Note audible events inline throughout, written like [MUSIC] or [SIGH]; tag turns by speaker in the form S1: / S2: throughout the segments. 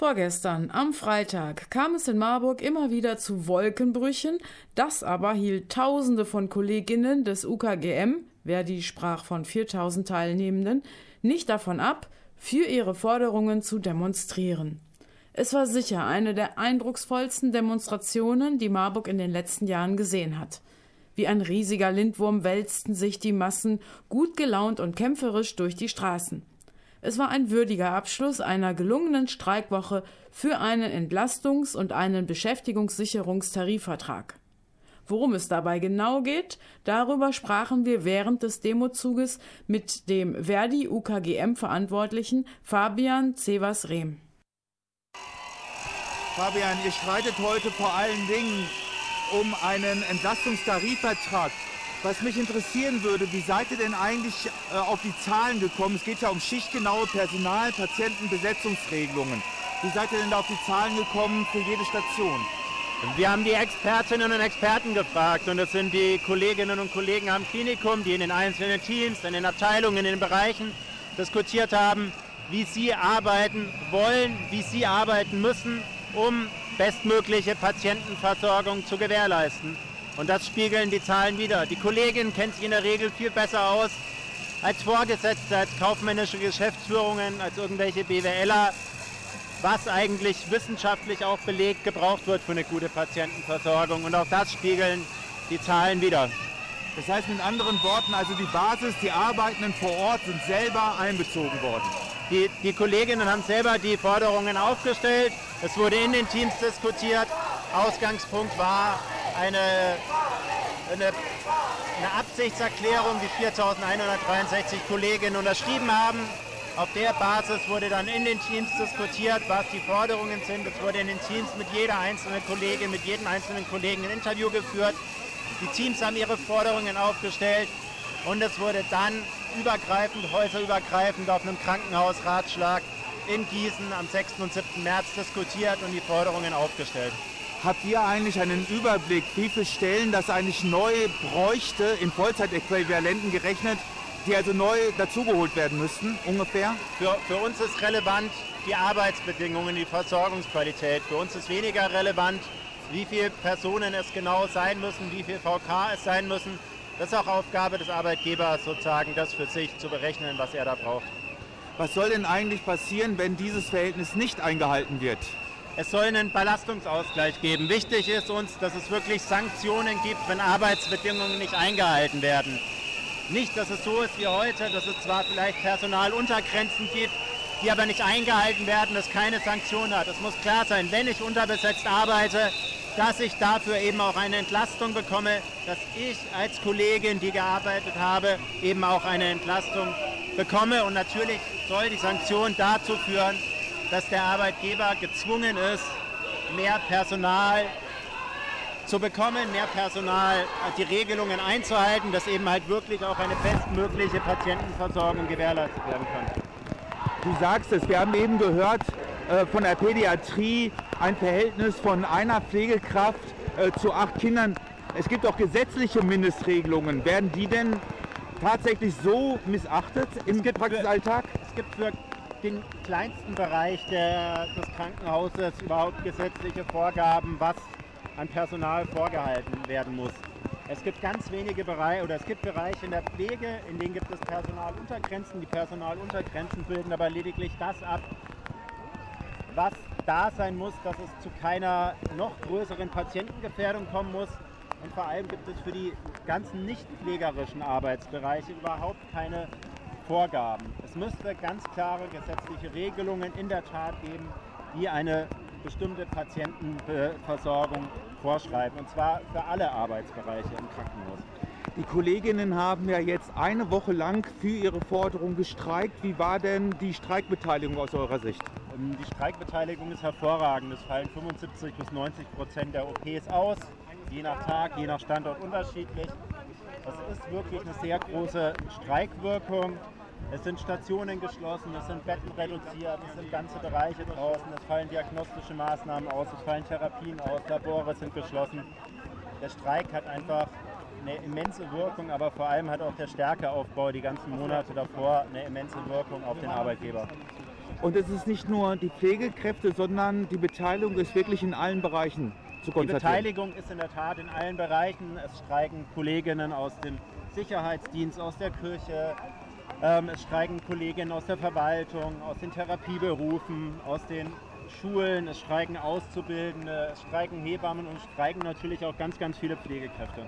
S1: Vorgestern, am Freitag, kam es in Marburg immer wieder zu Wolkenbrüchen. Das aber hielt Tausende von Kolleginnen des UKGM, Verdi sprach von 4000 Teilnehmenden, nicht davon ab, für ihre Forderungen zu demonstrieren. Es war sicher eine der eindrucksvollsten Demonstrationen, die Marburg in den letzten Jahren gesehen hat. Wie ein riesiger Lindwurm wälzten sich die Massen gut gelaunt und kämpferisch durch die Straßen. Es war ein würdiger Abschluss einer gelungenen Streikwoche für einen Entlastungs- und einen Beschäftigungssicherungstarifvertrag. Worum es dabei genau geht, darüber sprachen wir während des Demozuges mit dem Verdi UKGM Verantwortlichen Fabian Cevas-Rehm.
S2: Fabian, ihr streitet heute vor allen Dingen um einen Entlastungstarifvertrag. Was mich interessieren würde, wie seid ihr denn eigentlich äh, auf die Zahlen gekommen? Es geht ja um schichtgenaue Personal-, Patientenbesetzungsregelungen. Wie seid ihr denn da auf die Zahlen gekommen für jede Station?
S3: Wir haben die Expertinnen und Experten gefragt und das sind die Kolleginnen und Kollegen am Klinikum, die in den einzelnen Teams, in den Abteilungen, in den Bereichen diskutiert haben, wie sie arbeiten wollen, wie sie arbeiten müssen, um bestmögliche Patientenversorgung zu gewährleisten. Und das spiegeln die Zahlen wieder. Die Kollegin kennt sich in der Regel viel besser aus als Vorgesetzte, als kaufmännische Geschäftsführungen, als irgendwelche BWLer, was eigentlich wissenschaftlich auch belegt gebraucht wird für eine gute Patientenversorgung. Und auch das spiegeln die Zahlen wieder.
S2: Das heißt mit anderen Worten, also die Basis, die Arbeitenden vor Ort sind selber einbezogen worden.
S3: Die, die Kolleginnen haben selber die Forderungen aufgestellt. Es wurde in den Teams diskutiert. Ausgangspunkt war eine, eine, eine Absichtserklärung, die 4.163 Kolleginnen unterschrieben haben. Auf der Basis wurde dann in den Teams diskutiert, was die Forderungen sind. Es wurde in den Teams mit jeder einzelnen Kollegin, mit jedem einzelnen Kollegen ein Interview geführt. Die Teams haben ihre Forderungen aufgestellt und es wurde dann übergreifend, häuserübergreifend auf einem Krankenhausratschlag in Gießen am 6. und 7. März diskutiert und die Forderungen aufgestellt.
S2: Habt ihr eigentlich einen Überblick, wie viele Stellen das eigentlich neu bräuchte, in Vollzeitäquivalenten gerechnet, die also neu dazugeholt werden müssten, ungefähr?
S3: Für, für uns ist relevant die Arbeitsbedingungen, die Versorgungsqualität. Für uns ist weniger relevant, wie viele Personen es genau sein müssen, wie viel VK es sein müssen. Das ist auch Aufgabe des Arbeitgebers sozusagen, das für sich zu berechnen, was er da braucht.
S2: Was soll denn eigentlich passieren, wenn dieses Verhältnis nicht eingehalten wird?
S3: Es soll einen Belastungsausgleich geben. Wichtig ist uns, dass es wirklich Sanktionen gibt, wenn Arbeitsbedingungen nicht eingehalten werden. Nicht, dass es so ist wie heute, dass es zwar vielleicht Personaluntergrenzen gibt, die aber nicht eingehalten werden, dass keine Sanktion hat. Es muss klar sein, wenn ich unterbesetzt arbeite, dass ich dafür eben auch eine Entlastung bekomme, dass ich als Kollegin, die gearbeitet habe, eben auch eine Entlastung bekomme. Und natürlich soll die Sanktion dazu führen, dass der Arbeitgeber gezwungen ist, mehr Personal zu bekommen, mehr Personal, die Regelungen einzuhalten, dass eben halt wirklich auch eine bestmögliche Patientenversorgung gewährleistet werden kann.
S2: Du sagst es, wir haben eben gehört äh, von der Pädiatrie ein Verhältnis von einer Pflegekraft äh, zu acht Kindern. Es gibt auch gesetzliche Mindestregelungen. Werden die denn tatsächlich so missachtet im Praxisalltag?
S3: Es gibt für den kleinsten Bereich der, des Krankenhauses überhaupt gesetzliche Vorgaben, was an Personal vorgehalten werden muss. Es gibt ganz wenige Bereiche oder es gibt Bereiche in der Pflege, in denen gibt es Personaluntergrenzen. Die Personaluntergrenzen bilden aber lediglich das ab, was da sein muss, dass es zu keiner noch größeren Patientengefährdung kommen muss. Und vor allem gibt es für die ganzen nicht pflegerischen Arbeitsbereiche überhaupt keine Vorgaben. Es müsste ganz klare gesetzliche Regelungen in der Tat geben, die eine bestimmte Patientenversorgung vorschreiben. Und zwar für alle Arbeitsbereiche im Krankenhaus.
S2: Die Kolleginnen haben ja jetzt eine Woche lang für ihre Forderung gestreikt. Wie war denn die Streikbeteiligung aus eurer Sicht?
S3: Ähm, die Streikbeteiligung ist hervorragend. Es fallen 75 bis 90 Prozent der OPs aus, je nach Tag, je nach Standort unterschiedlich. Das ist wirklich eine sehr große Streikwirkung. Es sind Stationen geschlossen, es sind Betten reduziert, es sind ganze Bereiche draußen, es fallen diagnostische Maßnahmen aus, es fallen Therapien aus, Labore sind geschlossen. Der Streik hat einfach eine immense Wirkung, aber vor allem hat auch der Stärkeaufbau die ganzen Monate davor eine immense Wirkung auf den Arbeitgeber.
S2: Und es ist nicht nur die Pflegekräfte, sondern die Beteiligung ist wirklich in allen Bereichen zu konstatieren.
S3: Die Beteiligung ist in der Tat in allen Bereichen. Es streiken Kolleginnen aus dem Sicherheitsdienst, aus der Kirche, es streiken Kolleginnen aus der Verwaltung, aus den Therapieberufen, aus den Schulen, es streiken Auszubildende, es streiken Hebammen und streiken natürlich auch ganz, ganz viele Pflegekräfte.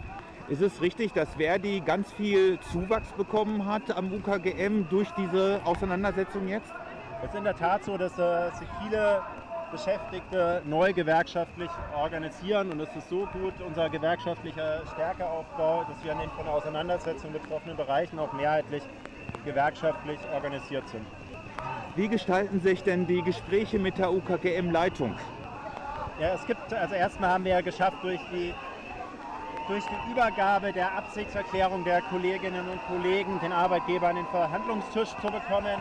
S2: Ist es richtig, dass Verdi ganz viel Zuwachs bekommen hat am UKGM durch diese Auseinandersetzung jetzt?
S3: Es ist in der Tat so, dass äh, sich viele Beschäftigte neu gewerkschaftlich organisieren und es ist so gut unser gewerkschaftlicher Stärkeaufbau, dass wir in den von Auseinandersetzungen betroffenen Bereichen auch mehrheitlich gewerkschaftlich organisiert sind.
S2: Wie gestalten sich denn die Gespräche mit der UKGM-Leitung?
S3: Ja, es gibt, also erstmal haben wir ja geschafft, durch die, durch die Übergabe der Absichtserklärung der Kolleginnen und Kollegen den Arbeitgeber an den Verhandlungstisch zu bekommen.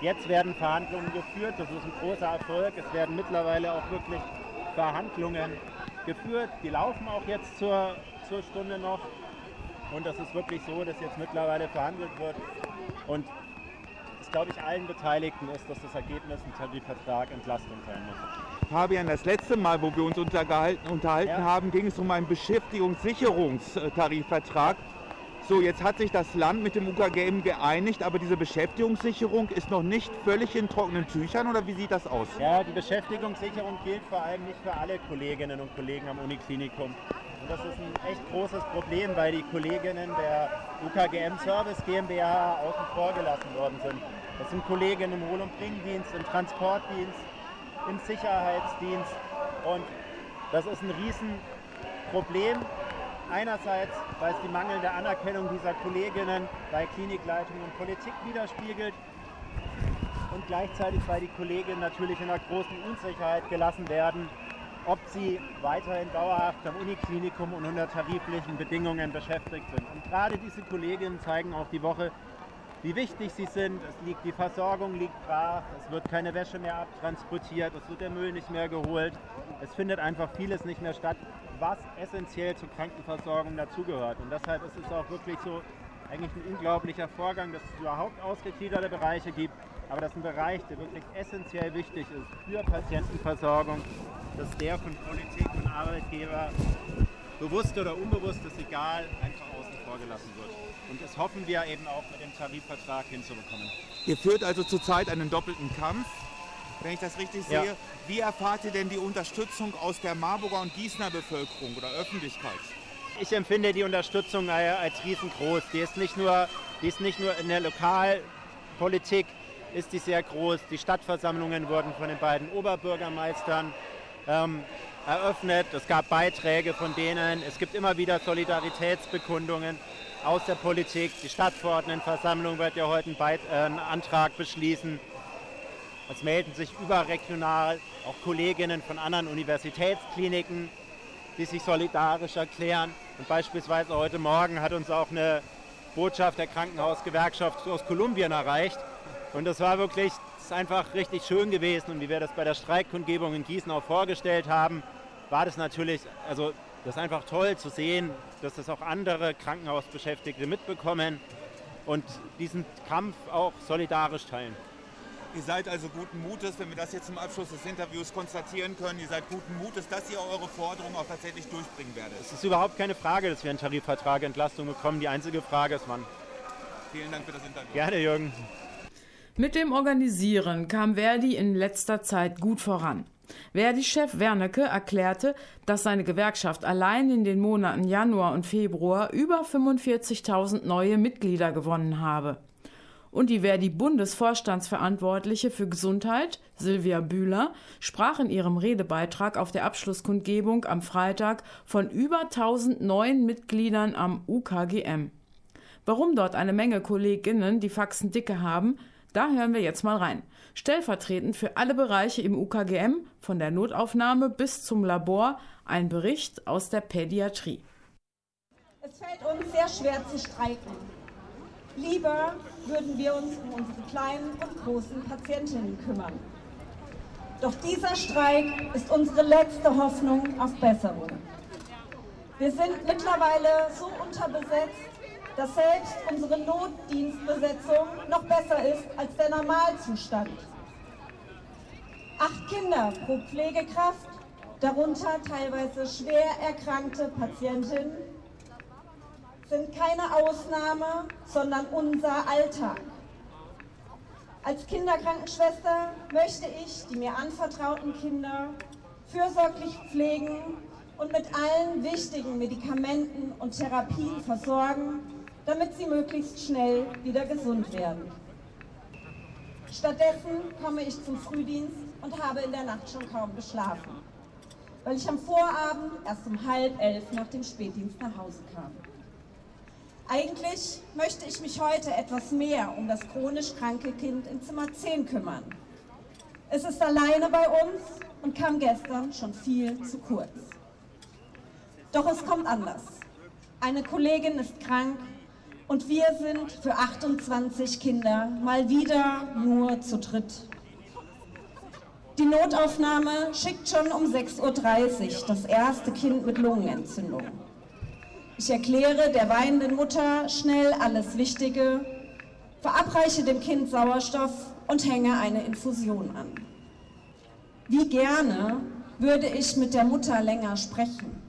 S3: Jetzt werden Verhandlungen geführt, das ist ein großer Erfolg. Es werden mittlerweile auch wirklich Verhandlungen geführt. Die laufen auch jetzt zur, zur Stunde noch. Und das ist wirklich so, dass jetzt mittlerweile verhandelt wird. Und es, glaube ich, allen Beteiligten ist, dass das Ergebnis ein Tarifvertrag Entlastung sein muss.
S2: Fabian, das letzte Mal, wo wir uns unterhalten ja. haben, ging es um einen Beschäftigungssicherungstarifvertrag. So, jetzt hat sich das Land mit dem UKGM geeinigt, aber diese Beschäftigungssicherung ist noch nicht völlig in trockenen Tüchern oder wie sieht das aus?
S3: Ja, die Beschäftigungssicherung gilt vor allem nicht für alle Kolleginnen und Kollegen am Uniklinikum. Und das ist ein echt großes Problem, weil die Kolleginnen der UKGM Service GmbH außen vor gelassen worden sind. Das sind Kolleginnen im Hohl- und Bringdienst, im Transportdienst, im Sicherheitsdienst. Und das ist ein Riesenproblem. Einerseits, weil es die mangelnde Anerkennung dieser Kolleginnen bei Klinikleitung und Politik widerspiegelt und gleichzeitig, weil die Kolleginnen natürlich in einer großen Unsicherheit gelassen werden, ob sie weiterhin dauerhaft am Uniklinikum und unter tariflichen Bedingungen beschäftigt sind. Und gerade diese Kolleginnen zeigen auch die Woche, wie wichtig sie sind. Es liegt, die Versorgung liegt brach, es wird keine Wäsche mehr abtransportiert, es wird der Müll nicht mehr geholt, es findet einfach vieles nicht mehr statt, was essentiell zur Krankenversorgung dazugehört. Und deshalb ist es auch wirklich so eigentlich ein unglaublicher Vorgang, dass es überhaupt ausgegliederte Bereiche gibt, aber das ist ein Bereich, der wirklich essentiell wichtig ist für Patientenversorgung, dass der von Politik und Arbeitgeber bewusst oder unbewusst, ist egal, einfach außen vor gelassen wird. Und das hoffen wir eben auch mit dem Tarifvertrag hinzubekommen.
S2: Ihr führt also zurzeit einen doppelten Kampf, wenn ich das richtig sehe. Ja. Wie erfahrt ihr denn die Unterstützung aus der Marburger und Gießener Bevölkerung oder Öffentlichkeit?
S3: Ich empfinde die Unterstützung als riesengroß. Die ist nicht nur, die ist nicht nur in der Lokalpolitik, ist die sehr groß. Die Stadtversammlungen wurden von den beiden Oberbürgermeistern ähm, eröffnet. Es gab Beiträge von denen. Es gibt immer wieder Solidaritätsbekundungen aus der Politik. Die Stadtverordnetenversammlung wird ja heute einen, Beit äh, einen Antrag beschließen. Es melden sich überregional auch Kolleginnen von anderen Universitätskliniken, die sich solidarisch erklären. Und beispielsweise heute Morgen hat uns auch eine Botschaft der Krankenhausgewerkschaft aus Kolumbien erreicht. Und das war wirklich ist einfach richtig schön gewesen und wie wir das bei der Streikkundgebung in Gießen auch vorgestellt haben, war das natürlich, also das ist einfach toll zu sehen, dass das auch andere Krankenhausbeschäftigte mitbekommen und diesen Kampf auch solidarisch teilen.
S2: Ihr seid also guten Mutes, wenn wir das jetzt zum Abschluss des Interviews konstatieren können, ihr seid guten Mutes, dass ihr eure Forderungen auch tatsächlich durchbringen werdet.
S3: Es ist überhaupt keine Frage, dass wir einen Tarifvertrag Entlastung bekommen. Die einzige Frage ist wann.
S2: Vielen Dank für das Interview.
S3: Gerne, Jürgen.
S1: Mit dem Organisieren kam Verdi in letzter Zeit gut voran. Verdi-Chef Wernecke erklärte, dass seine Gewerkschaft allein in den Monaten Januar und Februar über 45.000 neue Mitglieder gewonnen habe. Und die Verdi-Bundesvorstandsverantwortliche für Gesundheit, Silvia Bühler, sprach in ihrem Redebeitrag auf der Abschlusskundgebung am Freitag von über 1000 neuen Mitgliedern am UKGM. Warum dort eine Menge Kolleginnen die Faxen dicke haben, da hören wir jetzt mal rein. Stellvertretend für alle Bereiche im UKGM, von der Notaufnahme bis zum Labor, ein Bericht aus der Pädiatrie.
S4: Es fällt uns sehr schwer zu streiken. Lieber würden wir uns um unsere kleinen und großen Patientinnen kümmern. Doch dieser Streik ist unsere letzte Hoffnung auf Besserung. Wir sind mittlerweile so unterbesetzt, dass selbst unsere Notdienstbesetzung noch besser ist als der Normalzustand. Acht Kinder pro Pflegekraft, darunter teilweise schwer erkrankte Patientinnen, sind keine Ausnahme, sondern unser Alltag. Als Kinderkrankenschwester möchte ich die mir anvertrauten Kinder fürsorglich pflegen und mit allen wichtigen Medikamenten und Therapien versorgen, damit sie möglichst schnell wieder gesund werden. Stattdessen komme ich zum Frühdienst und habe in der Nacht schon kaum geschlafen, weil ich am Vorabend erst um halb elf nach dem Spätdienst nach Hause kam. Eigentlich möchte ich mich heute etwas mehr um das chronisch kranke Kind in Zimmer 10 kümmern. Es ist alleine bei uns und kam gestern schon viel zu kurz. Doch es kommt anders. Eine Kollegin ist krank und wir sind für 28 Kinder mal wieder nur zu dritt. Die Notaufnahme schickt schon um 6.30 Uhr das erste Kind mit Lungenentzündung. Ich erkläre der weinenden Mutter schnell alles Wichtige, verabreiche dem Kind Sauerstoff und hänge eine Infusion an. Wie gerne würde ich mit der Mutter länger sprechen,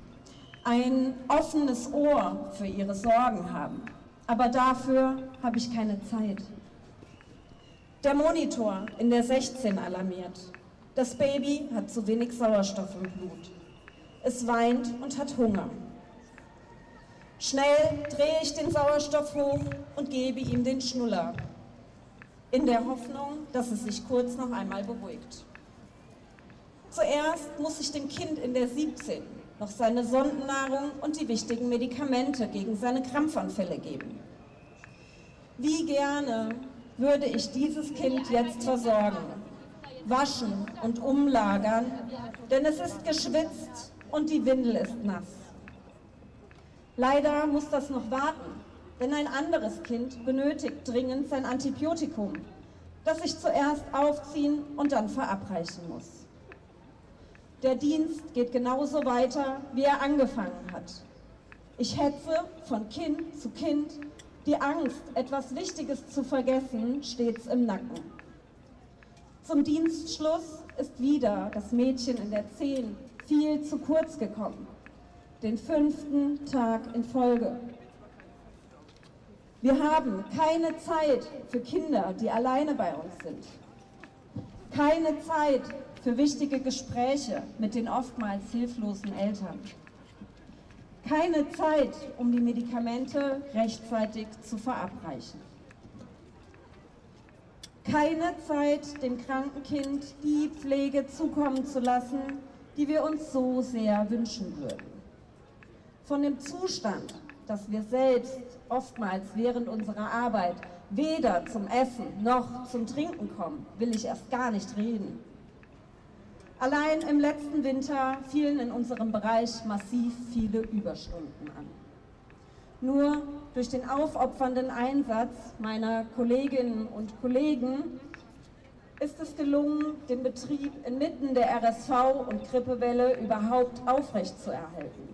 S4: ein offenes Ohr für ihre Sorgen haben, aber dafür habe ich keine Zeit. Der Monitor in der 16 alarmiert. Das Baby hat zu wenig Sauerstoff im Blut. Es weint und hat Hunger. Schnell drehe ich den Sauerstoff hoch und gebe ihm den Schnuller, in der Hoffnung, dass es sich kurz noch einmal beruhigt. Zuerst muss ich dem Kind in der 17 noch seine Sondennahrung und die wichtigen Medikamente gegen seine Krampfanfälle geben. Wie gerne würde ich dieses Kind jetzt versorgen, waschen und umlagern, denn es ist geschwitzt und die Windel ist nass. Leider muss das noch warten, denn ein anderes Kind benötigt dringend sein Antibiotikum, das ich zuerst aufziehen und dann verabreichen muss. Der Dienst geht genauso weiter, wie er angefangen hat. Ich hetze von Kind zu Kind, die Angst, etwas Wichtiges zu vergessen, stets im Nacken. Zum Dienstschluss ist wieder das Mädchen in der Zehn viel zu kurz gekommen den fünften Tag in Folge. Wir haben keine Zeit für Kinder, die alleine bei uns sind. Keine Zeit für wichtige Gespräche mit den oftmals hilflosen Eltern. Keine Zeit, um die Medikamente rechtzeitig zu verabreichen. Keine Zeit, dem kranken Kind die Pflege zukommen zu lassen, die wir uns so sehr wünschen würden. Von dem Zustand, dass wir selbst oftmals während unserer Arbeit weder zum Essen noch zum Trinken kommen, will ich erst gar nicht reden. Allein im letzten Winter fielen in unserem Bereich massiv viele Überstunden an. Nur durch den aufopfernden Einsatz meiner Kolleginnen und Kollegen ist es gelungen, den Betrieb inmitten der RSV- und Grippewelle überhaupt aufrechtzuerhalten.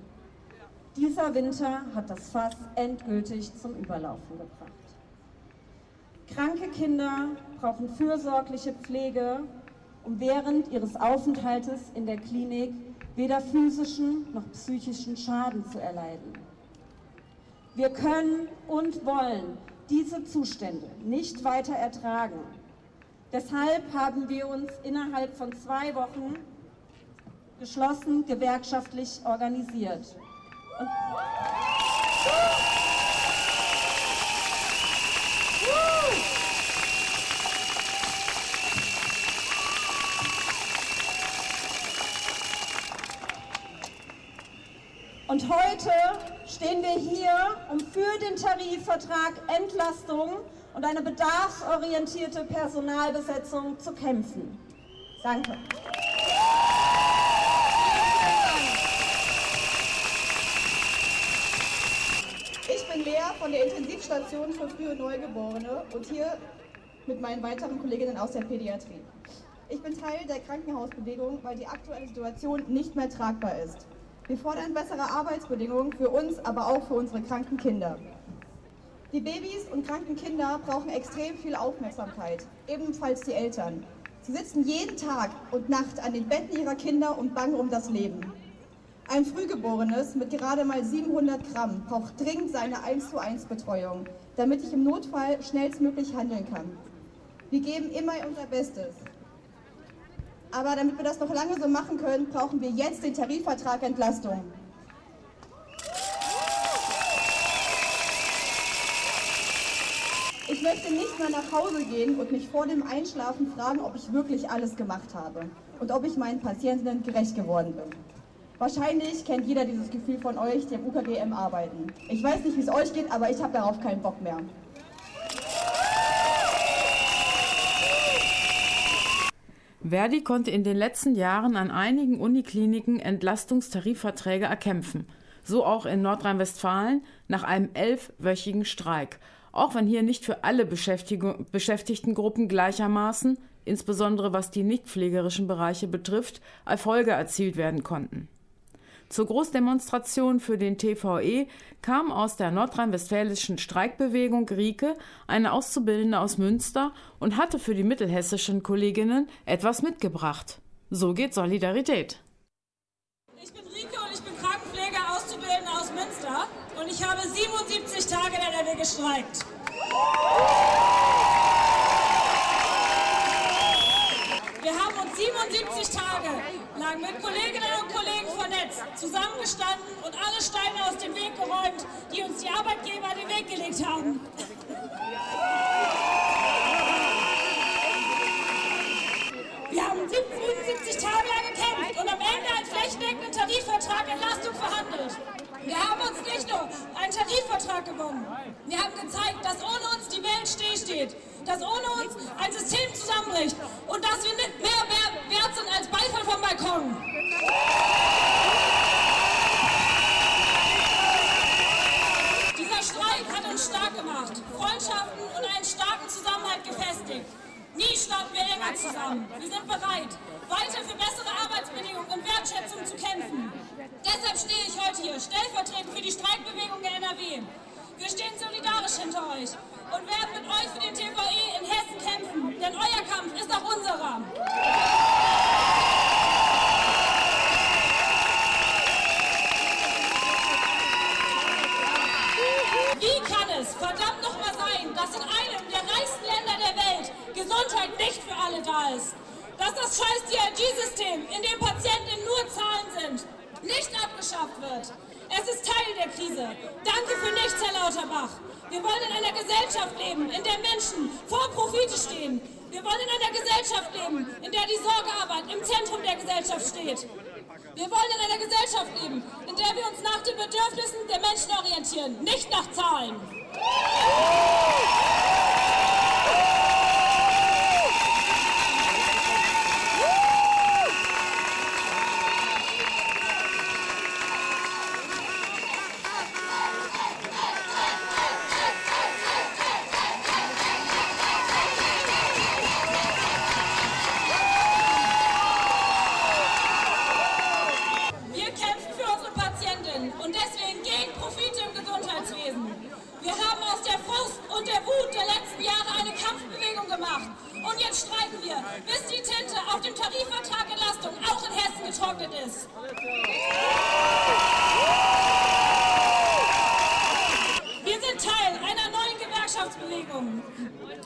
S4: Dieser Winter hat das Fass endgültig zum Überlaufen gebracht. Kranke Kinder brauchen fürsorgliche Pflege, um während ihres Aufenthaltes in der Klinik weder physischen noch psychischen Schaden zu erleiden. Wir können und wollen diese Zustände nicht weiter ertragen. Deshalb haben wir uns innerhalb von zwei Wochen geschlossen gewerkschaftlich organisiert. Und heute stehen wir hier, um für den Tarifvertrag Entlastung und eine bedarfsorientierte Personalbesetzung zu kämpfen. Danke.
S5: von der Intensivstation für frühe Neugeborene und hier mit meinen weiteren Kolleginnen aus der Pädiatrie. Ich bin Teil der Krankenhausbewegung, weil die aktuelle Situation nicht mehr tragbar ist. Wir fordern bessere Arbeitsbedingungen für uns, aber auch für unsere kranken Kinder. Die Babys und kranken Kinder brauchen extrem viel Aufmerksamkeit, ebenfalls die Eltern. Sie sitzen jeden Tag und Nacht an den Betten ihrer Kinder und bangen um das Leben. Ein Frühgeborenes mit gerade mal 700 Gramm braucht dringend seine 1 zu 1 Betreuung, damit ich im Notfall schnellstmöglich handeln kann. Wir geben immer unser Bestes. Aber damit wir das noch lange so machen können, brauchen wir jetzt den Tarifvertrag Entlastung. Ich möchte nicht mehr nach Hause gehen und mich vor dem Einschlafen fragen, ob ich wirklich alles gemacht habe und ob ich meinen Patientinnen gerecht geworden bin. Wahrscheinlich kennt jeder dieses Gefühl von euch, die am UKGM arbeiten. Ich weiß nicht, wie es euch geht, aber ich habe darauf keinen Bock mehr.
S1: Verdi konnte in den letzten Jahren an einigen Unikliniken Entlastungstarifverträge erkämpfen. So auch in Nordrhein-Westfalen nach einem elfwöchigen Streik. Auch wenn hier nicht für alle Beschäftigtengruppen gleichermaßen, insbesondere was die nicht pflegerischen Bereiche betrifft, Erfolge erzielt werden konnten. Zur Großdemonstration für den TVE kam aus der nordrhein-westfälischen Streikbewegung Rieke eine Auszubildende aus Münster und hatte für die mittelhessischen Kolleginnen etwas mitgebracht. So geht Solidarität.
S6: Ich bin Rieke und ich bin Krankenpfleger-Auszubildende aus Münster und ich habe 77 Tage in NRW gestreikt. Wir haben uns 77 Tage lang mit Kolleginnen und Kollegen vernetzt, zusammengestanden und alle Steine aus dem Weg geräumt, die uns die Arbeitgeber den Weg gelegt haben. Wir haben 77 Tage lang gekämpft und am Ende einen flächendeckenden Tarifvertrag Entlastung verhandelt. Wir haben uns nicht nur einen Tarifvertrag gewonnen, wir haben gezeigt, dass ohne uns die Welt stillsteht, dass ohne uns ein System zusammenbricht und dass wir nicht mehr, wert sind als Beifall vom Balkon. Dieser Streik hat uns stark gemacht, Freundschaften und einen starken Zusammenhalt gefestigt. Nie standen wir enger zusammen. Wir sind bereit, weiter für bessere Arbeitsbedingungen und Wertschätzung zu kämpfen. Deshalb stehe ich heute hier, stellvertretend für die Streikbewegung der NRW. Wir stehen solidarisch hinter euch und werden mit euch für den TVE in Hessen kämpfen, denn euer Kampf ist auch unserer. Wie kann es verdammt nochmal sein, dass in einem der reichsten Länder der Welt Gesundheit nicht für alle da ist? Dass das scheiß DRG-System, in dem Patienten nur Zahlen sind, nicht abgeschafft wird. Es ist Teil der Krise. Danke für nichts, Herr Lauterbach. Wir wollen in einer Gesellschaft leben, in der Menschen vor Profite stehen. Wir wollen in einer Gesellschaft leben, in der die Sorgearbeit im Zentrum der Gesellschaft steht. Wir wollen in einer Gesellschaft leben, in der wir uns nach den Bedürfnissen der Menschen orientieren, nicht nach Zahlen. Wir kämpfen für unsere Patientinnen und deswegen gegen Profite im Gesundheitswesen. Wir haben aus der Frust und der Wut der letzten Jahre eine Kampfbewegung gemacht. Und jetzt streiken wir, bis die Tinte auf dem Tarifvertrag Entlastung auch in Hessen getrocknet ist. Wir sind Teil einer neuen Gewerkschaftsbewegung.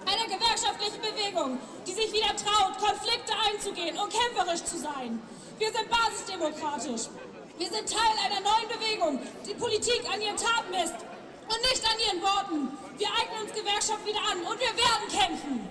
S6: Einer gewerkschaftlichen Bewegung, die sich wieder traut, Konflikte einzugehen und kämpferisch zu sein. Wir sind basisdemokratisch. Wir sind Teil einer neuen Bewegung, die Politik an ihren Taten misst und nicht an ihren Worten. Wir eignen uns Gewerkschaft wieder an und wir werden kämpfen.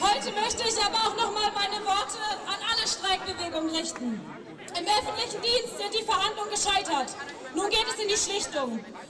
S6: Heute möchte ich aber auch noch mal meine Worte an alle Streikbewegungen richten. Im öffentlichen Dienst sind die Verhandlungen gescheitert. Nun geht es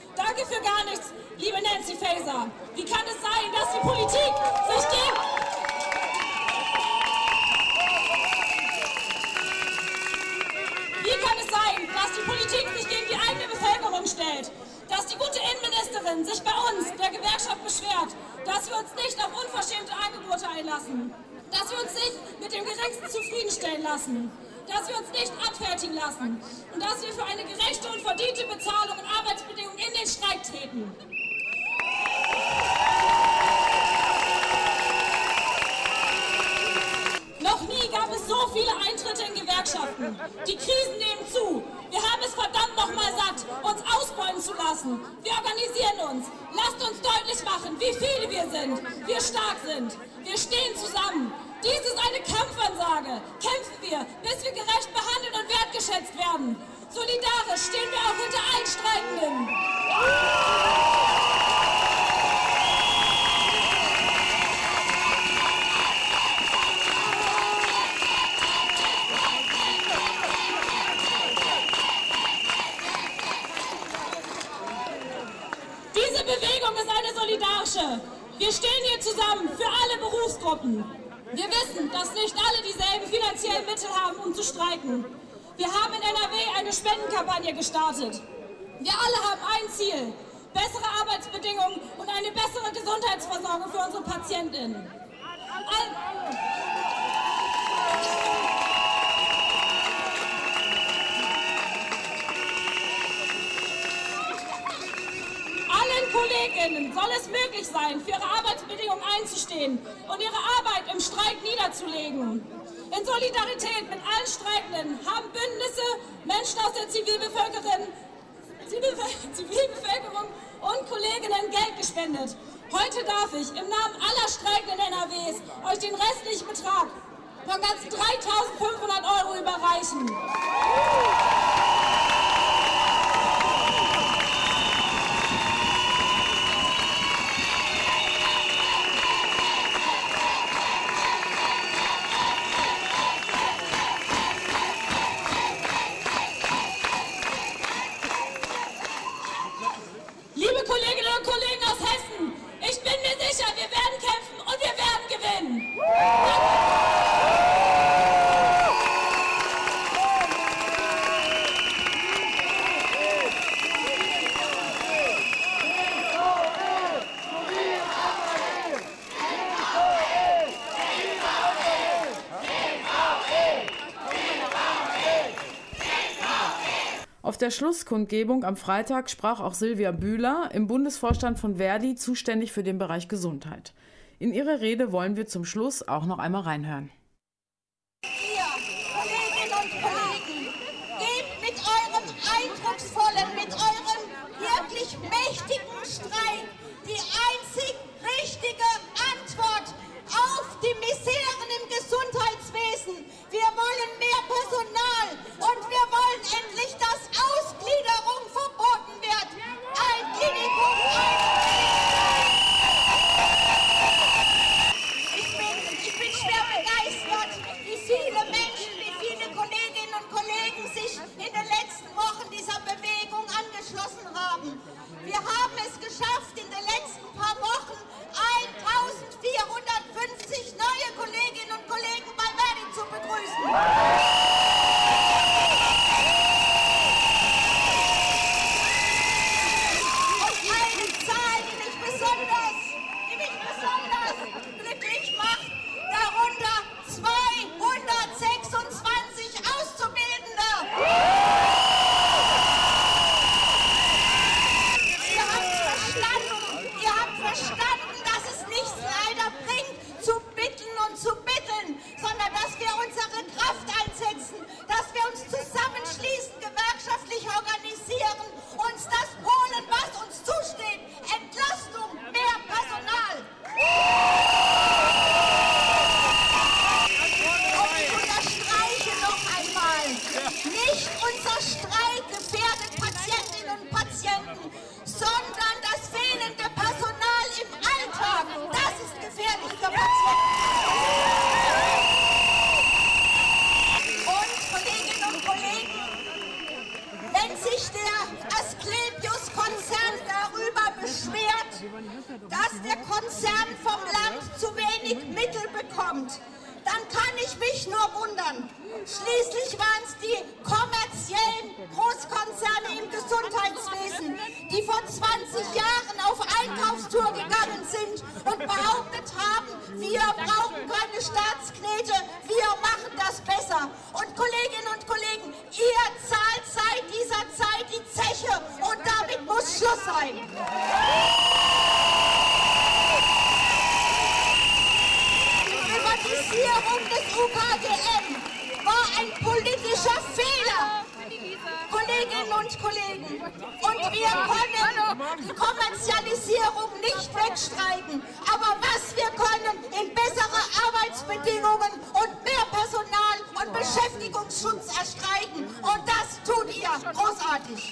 S6: Gewerkschaften. Die Krisen nehmen zu. Wir haben es verdammt nochmal satt, uns ausbeuten zu lassen. Wir organisieren uns. Lasst uns deutlich machen, wie viele wir sind, wir stark sind. Wir stehen zusammen. Dies ist eine Kampfansage. Kämpfen wir, bis wir gerecht behandelt und wertgeschätzt werden. Solidarisch stehen wir auch hinter allen Streikenden. Diese Bewegung ist eine solidarische. Wir stehen hier zusammen für Berufsgruppen. Wir wissen, dass nicht alle dieselben finanziellen Mittel haben, um zu streiken. Wir haben in NRW eine Spendenkampagne gestartet. Wir alle haben ein Ziel, bessere Arbeitsbedingungen und eine bessere Gesundheitsversorgung für unsere Patientinnen. All Allen Kolleginnen soll es möglich sein, für ihre Arbeitsbedingungen einzustehen und ihre Arbeit im Streik niederzulegen. In Solidarität mit allen Streikenden haben Bündnisse, Menschen aus der Zivilbevölkerung, Zivilbe- [LAUGHS] Zivilbevölkerung und Kolleginnen Geld gespendet. Heute darf ich im Namen aller streikenden NRWs euch den restlichen Betrag von ganzen 3.500 Euro überreichen. Liebe Kolleginnen und Kollegen aus Hessen, ich bin mir sicher, wir werden kämpfen und wir werden gewinnen.
S7: Auf der Schlusskundgebung am Freitag sprach auch Silvia Bühler, im Bundesvorstand von Verdi zuständig für den Bereich Gesundheit. In ihre Rede wollen wir zum Schluss auch noch einmal reinhören. Privatisierung des UKGM war ein politischer Fehler. Kolleginnen und Kollegen, und wir können die Kommerzialisierung nicht wegstreiken. Aber was wir können, in bessere Arbeitsbedingungen und mehr Personal und Beschäftigungsschutz erstreiken. Und das tut ihr großartig.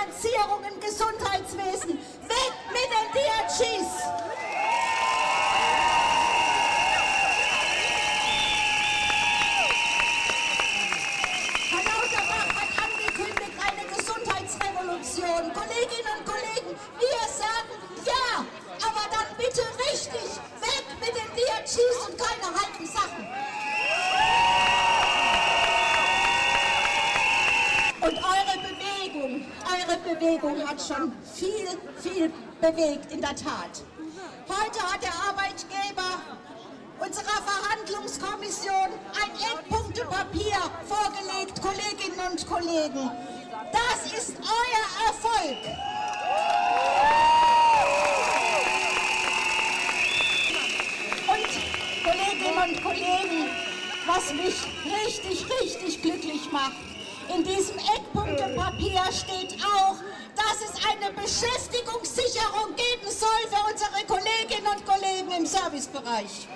S7: Finanzierung im Gesundheitswesen. Weg mit den DRGs! Herr Lauterbach hat angekündigt eine Gesundheitsrevolution. Kolleginnen und Kollegen, wir sagen ja, aber dann bitte richtig. Weg mit den DRGs und keine halben Sachen. Und eure Bewegung, eure Bewegung schon viel, viel bewegt, in der Tat. Heute hat der Arbeitgeber unserer Verhandlungskommission ein Eckpunktepapier vorgelegt, Kolleginnen und Kollegen. Das ist euer Erfolg. Und Kolleginnen und Kollegen, was mich richtig, richtig glücklich macht, in diesem Eckpunktepapier steht auch, dass es eine Beschäftigungssicherung geben soll für unsere Kolleginnen und Kollegen im Servicebereich.